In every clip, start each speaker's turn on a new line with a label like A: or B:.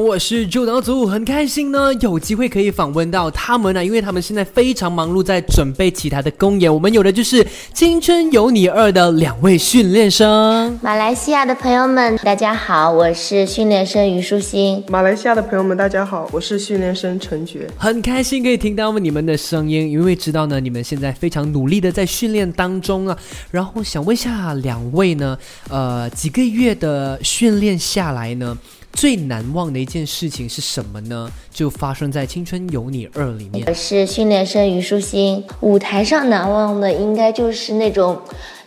A: 我是助导组，很开心呢，有机会可以访问到他们呢，因为他们现在非常忙碌，在准备其他的公演。我们有的就是《青春有你二》的两位训练生。
B: 马来西亚的朋友们，大家好，我是训练生虞书欣。
C: 马来西亚的朋友们，大家好，我是训练生陈珏。
A: 很开心可以听到你们的声音，因为知道呢，你们现在非常努力的在训练当中啊。然后想问一下两位呢，呃，几个月的训练下来呢？最难忘的一件事情是什么呢？就发生在《青春有你二》里面。
B: 我是训练生虞书欣，舞台上难忘的应该就是那种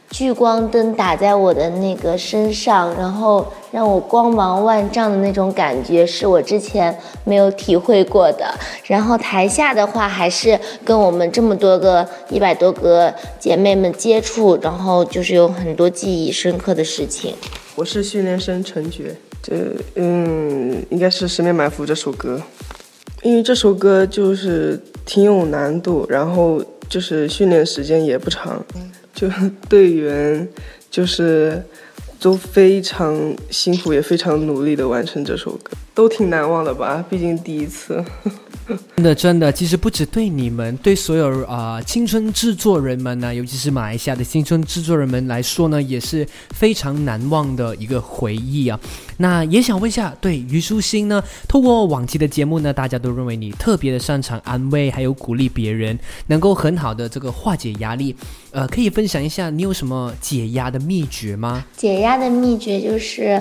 B: 聚光灯打在我的那个身上，然后让我光芒万丈的那种感觉，是我之前没有体会过的。然后台下的话，还是跟我们这么多个一百多个姐妹们接触，然后就是有很多记忆深刻的事情。
C: 我是训练生陈珏。这嗯，应该是《十面埋伏》这首歌，因为这首歌就是挺有难度，然后就是训练时间也不长，就 队员就是都非常辛苦，也非常努力的完成这首歌，都挺难忘的吧？毕竟第一次。
A: 真的，真的，其实不止对你们，对所有啊青春制作人们呢，尤其是马来西亚的青春制作人们来说呢，也是非常难忘的一个回忆啊。那也想问一下，对虞书欣呢，透过往期的节目呢，大家都认为你特别的擅长安慰，还有鼓励别人，能够很好的这个化解压力。呃，可以分享一下你有什么解压的秘诀吗？
B: 解压的秘诀就是，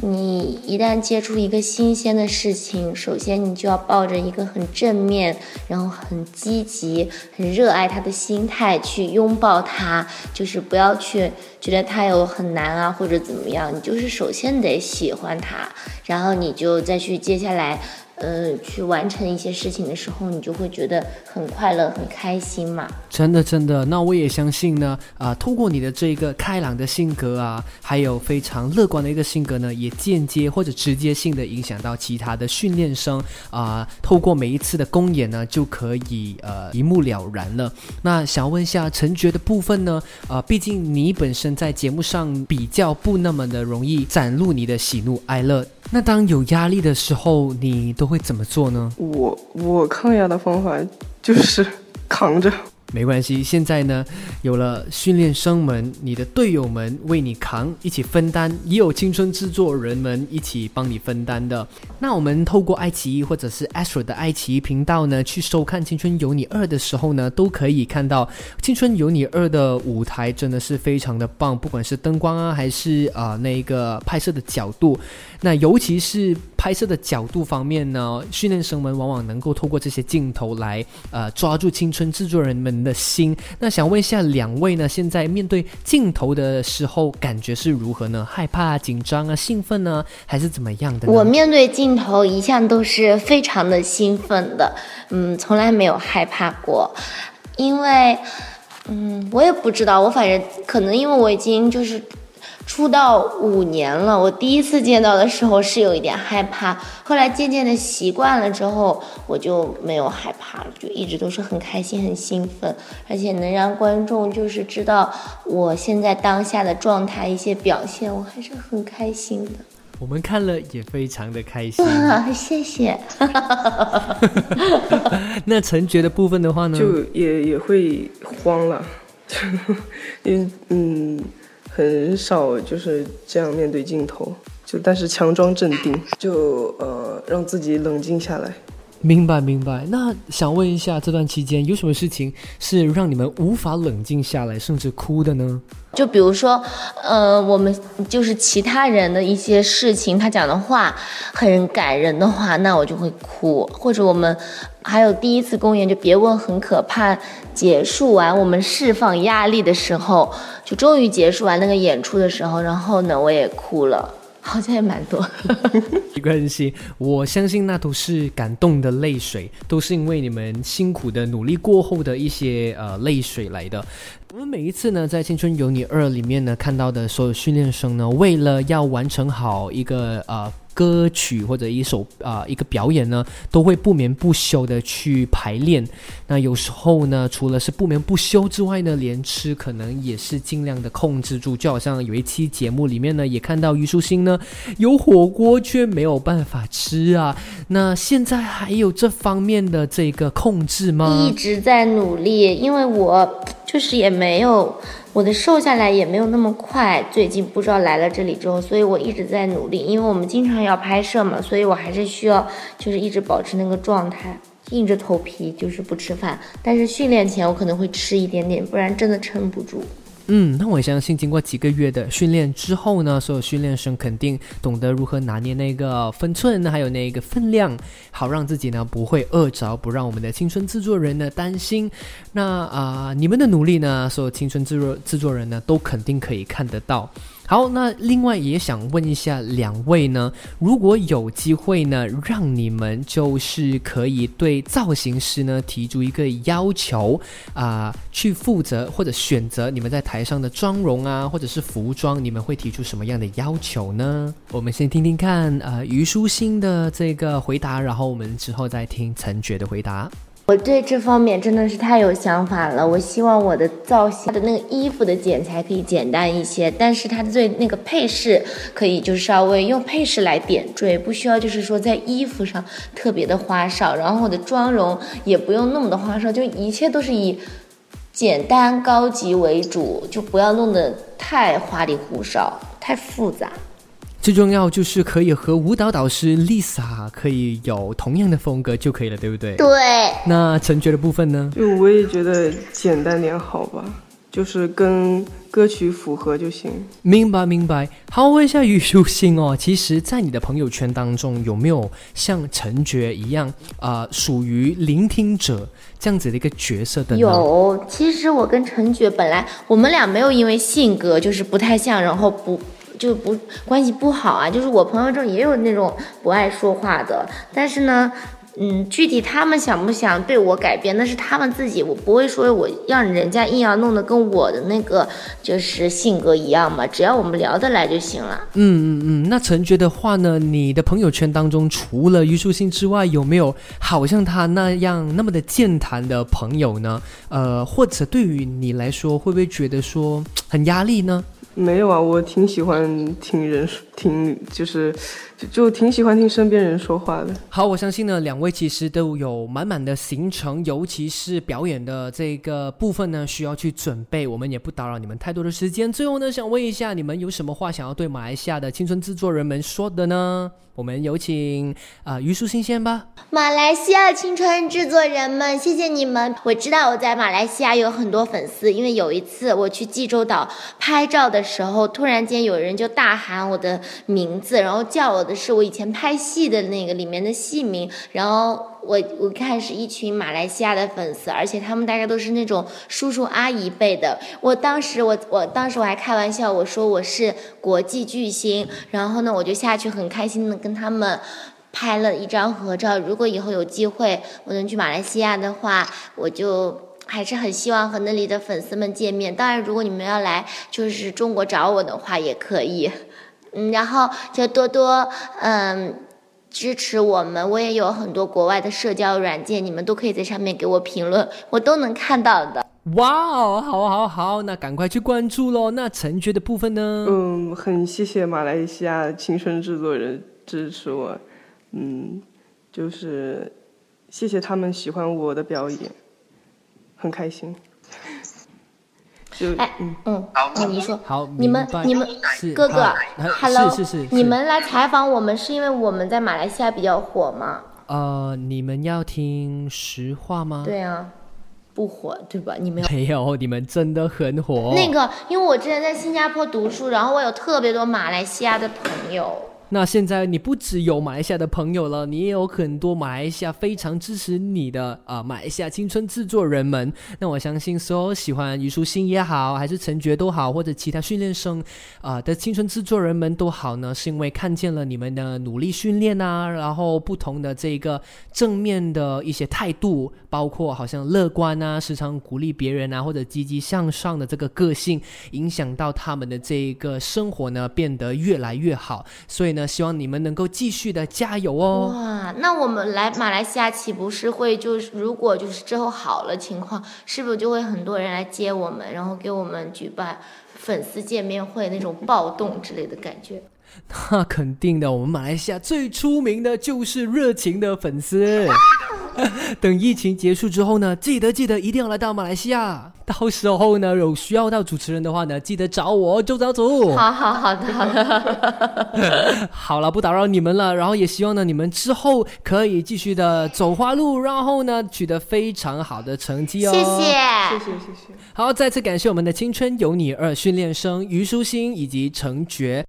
B: 你一旦接触一个新鲜的事情，首先你就要抱着一个很正面，然后很积极、很热爱它的心态去拥抱它，就是不要去觉得它有很难啊或者怎么样，你就是首先得喜欢它，然后你就再去接下来。呃，去完成一些事情的时候，你就会觉得很快乐、很开心嘛。
A: 真的，真的。那我也相信呢。啊，通过你的这一个开朗的性格啊，还有非常乐观的一个性格呢，也间接或者直接性的影响到其他的训练生啊。透过每一次的公演呢，就可以呃一目了然了。那想问一下陈珏的部分呢？啊，毕竟你本身在节目上比较不那么的容易展露你的喜怒哀乐。那当有压力的时候，你都会怎么做呢？
C: 我我抗压的方法就是 扛着。
A: 没关系，现在呢，有了训练生们，你的队友们为你扛，一起分担，也有青春制作人们一起帮你分担的。那我们透过爱奇艺或者是 Astro 的爱奇艺频道呢，去收看《青春有你二》的时候呢，都可以看到《青春有你二》的舞台真的是非常的棒，不管是灯光啊，还是啊那个拍摄的角度，那尤其是拍摄的角度方面呢，训练生们往往能够透过这些镜头来呃抓住青春制作人们。的心，那想问一下两位呢？现在面对镜头的时候，感觉是如何呢？害怕、紧张啊、兴奋呢，还是怎么样的？
B: 我面对镜头一向都是非常的兴奋的，嗯，从来没有害怕过，因为，嗯，我也不知道，我反正可能因为我已经就是。出道五年了，我第一次见到的时候是有一点害怕，后来渐渐的习惯了之后，我就没有害怕了，就一直都是很开心、很兴奋，而且能让观众就是知道我现在当下的状态、一些表现，我还是很开心的。
A: 我们看了也非常的开心，
B: 谢谢。
A: 那陈觉的部分的话呢，
C: 就也也会慌了，因为嗯。很少就是这样面对镜头，就但是强装镇定，就呃让自己冷静下来。
A: 明白明白。那想问一下，这段期间有什么事情是让你们无法冷静下来，甚至哭的呢？
B: 就比如说，呃，我们就是其他人的一些事情，他讲的话很感人的话，那我就会哭。或者我们还有第一次公演，就别问很可怕，结束完我们释放压力的时候，就终于结束完那个演出的时候，然后呢，我也哭了。好像也蛮多，
A: 没关系，我相信那都是感动的泪水，都是因为你们辛苦的努力过后的一些呃泪水来的。我们每一次呢，在《青春有你二》里面呢看到的所有训练生呢，为了要完成好一个呃歌曲或者一首啊一个表演呢，都会不眠不休的去排练。那有时候呢，除了是不眠不休之外呢，连吃可能也是尽量的控制住。就好像有一期节目里面呢，也看到虞书欣呢有火锅却没有办法吃啊。那现在还有这方面的这个控制吗？
B: 一直在努力，因为我就是也没有。我的瘦下来也没有那么快，最近不知道来了这里之后，所以我一直在努力，因为我们经常要拍摄嘛，所以我还是需要就是一直保持那个状态，硬着头皮就是不吃饭，但是训练前我可能会吃一点点，不然真的撑不住。
A: 嗯，那我相信经过几个月的训练之后呢，所有训练生肯定懂得如何拿捏那个分寸，还有那个分量，好让自己呢不会饿着，不让我们的青春制作人呢担心。那啊，你们的努力呢，所有青春制作制作人呢都肯定可以看得到。好，那另外也想问一下两位呢，如果有机会呢，让你们就是可以对造型师呢提出一个要求啊，去负责或者选择你们在台上的妆容啊，或者是服装，你们会提出什么样的要求呢？我们先听听看呃，虞书欣的这个回答，然后我们之后再听陈觉的回答。
B: 我对这方面真的是太有想法了。我希望我的造型的那个衣服的剪裁可以简单一些，但是它的对那个配饰可以就是稍微用配饰来点缀，不需要就是说在衣服上特别的花哨。然后我的妆容也不用那么的花哨，就一切都是以简单高级为主，就不要弄得太花里胡哨、太复杂。
A: 最重要就是可以和舞蹈导师 Lisa 可以有同样的风格就可以了，对不对？
B: 对。
A: 那陈觉的部分呢？
C: 就我也觉得简单点好吧，就是跟歌曲符合就行。
A: 明白明白。好，问一下虞书欣哦，其实，在你的朋友圈当中，有没有像陈觉一样啊，属于聆听者这样子的一个角色的？
B: 有。其实我跟陈觉本来我们俩没有因为性格就是不太像，然后不。就不关系不好啊，就是我朋友中也有那种不爱说话的，但是呢。嗯，具体他们想不想对我改变，那是他们自己，我不会说我让人家硬要弄得跟我的那个就是性格一样嘛，只要我们聊得来就行了。
A: 嗯嗯嗯，那陈觉的话呢？你的朋友圈当中除了虞书欣之外，有没有好像他那样那么的健谈的朋友呢？呃，或者对于你来说，会不会觉得说很压力呢？
C: 没有啊，我挺喜欢听人说听，就是就就挺喜欢听身边人说话的。
A: 好，我相信呢，两位其实都有满满的行程，尤其是表演的这个部分呢，需要去准备。我们也不打扰你们太多的时间。最后呢，想问一下，你们有什么话想要对马来西亚的青春制作人们说的呢？我们有请啊，虞书新先吧。
B: 马来西亚青春制作人们，谢谢你们。我知道我在马来西亚有很多粉丝，因为有一次我去济州岛拍照的时候，突然间有人就大喊我的名字，然后叫我的是我以前拍戏的那个里面的戏名，然后。我我看是一群马来西亚的粉丝，而且他们大概都是那种叔叔阿姨辈的。我当时我我当时我还开玩笑，我说我是国际巨星，然后呢我就下去很开心的跟他们拍了一张合照。如果以后有机会我能去马来西亚的话，我就还是很希望和那里的粉丝们见面。当然，如果你们要来就是中国找我的话也可以，嗯，然后就多多嗯。支持我们，我也有很多国外的社交软件，你们都可以在上面给我评论，我都能看到的。
A: 哇哦，好，好，好，那赶快去关注喽。那陈觉的部分呢？
C: 嗯，很谢谢马来西亚青春制作人支持我，嗯，就是谢谢他们喜欢我的表演，很开心。
B: 哎，嗯嗯，好，你说，
A: 好，
B: 你们你们哥哥，Hello，
A: 是是是，
B: 你们来采访我们是因为我们在马来西亚比较火吗？
A: 呃，你们要听实话吗？
B: 对啊，不火对吧？你们
A: 没有，你们真的很火。
B: 那个，因为我之前在新加坡读书，然后我有特别多马来西亚的朋友。
A: 那现在你不只有马来西亚的朋友了，你也有很多马来西亚非常支持你的啊，马来西亚青春制作人们。那我相信所有喜欢虞书欣也好，还是陈觉都好，或者其他训练生啊的青春制作人们都好呢，是因为看见了你们的努力训练啊，然后不同的这个正面的一些态度，包括好像乐观啊，时常鼓励别人啊，或者积极向上的这个个性，影响到他们的这一个生活呢，变得越来越好。所以呢。希望你们能够继续的加油哦。
B: 哇，那我们来马来西亚岂不是会就是如果就是之后好了情况，是不是就会很多人来接我们，然后给我们举办粉丝见面会那种暴动之类的感觉？
A: 那肯定的，我们马来西亚最出名的就是热情的粉丝。等疫情结束之后呢，记得记得一定要来到马来西亚。到时候呢，有需要到主持人的话呢，记得找我周早祖。
B: 好好好的好的。
A: 好了，不打扰你们了。然后也希望呢，你们之后可以继续的走花路，然后呢，取得非常好的成绩哦。
B: 谢谢
C: 谢谢谢谢。
A: 好，再次感谢我们的青春有你二训练生虞书欣以及程珏。